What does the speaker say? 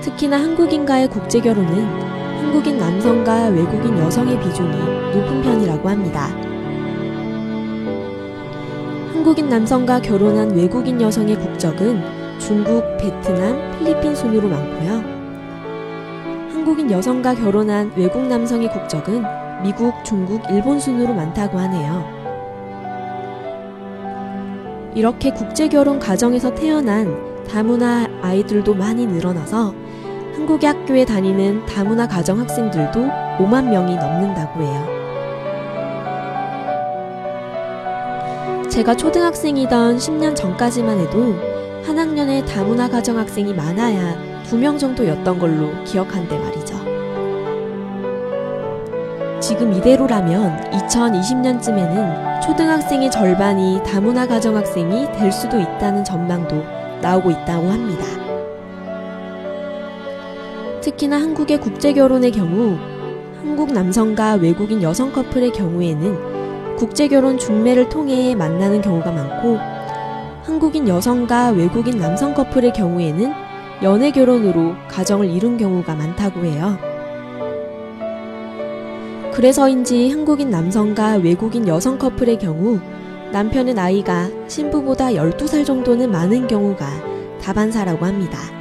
특히나 한국인과의 국제 결혼은 한국인 남성과 외국인 여성의 비중이 높은 편이라고 합니다. 한국인 남성과 결혼한 외국인 여성의 국적은 중국, 베트남, 필리핀 순으로 많고요. 한국인 여성과 결혼한 외국 남성의 국적은 미국, 중국, 일본 순으로 많다고 하네요. 이렇게 국제 결혼 가정에서 태어난 다문화 아이들도 많이 늘어나서 한국의 학교에 다니는 다문화 가정 학생들도 5만 명이 넘는다고 해요. 제가 초등학생이던 10년 전까지만 해도 한 학년에 다문화 가정 학생이 많아야 2명 정도였던 걸로 기억한데 말이죠. 지금 이대로라면 2020년쯤에는 초등학생의 절반이 다문화 가정 학생이 될 수도 있다는 전망도 나오고 있다고 합니다. 특히나 한국의 국제 결혼의 경우 한국 남성과 외국인 여성 커플의 경우에는 국제 결혼 중매를 통해 만나는 경우가 많고 한국인 여성과 외국인 남성 커플의 경우에는 연애 결혼으로 가정을 이룬 경우가 많다고 해요. 그래서인지 한국인 남성과 외국인 여성 커플의 경우 남편의 나이가 신부보다 12살 정도는 많은 경우가 다반사라고 합니다.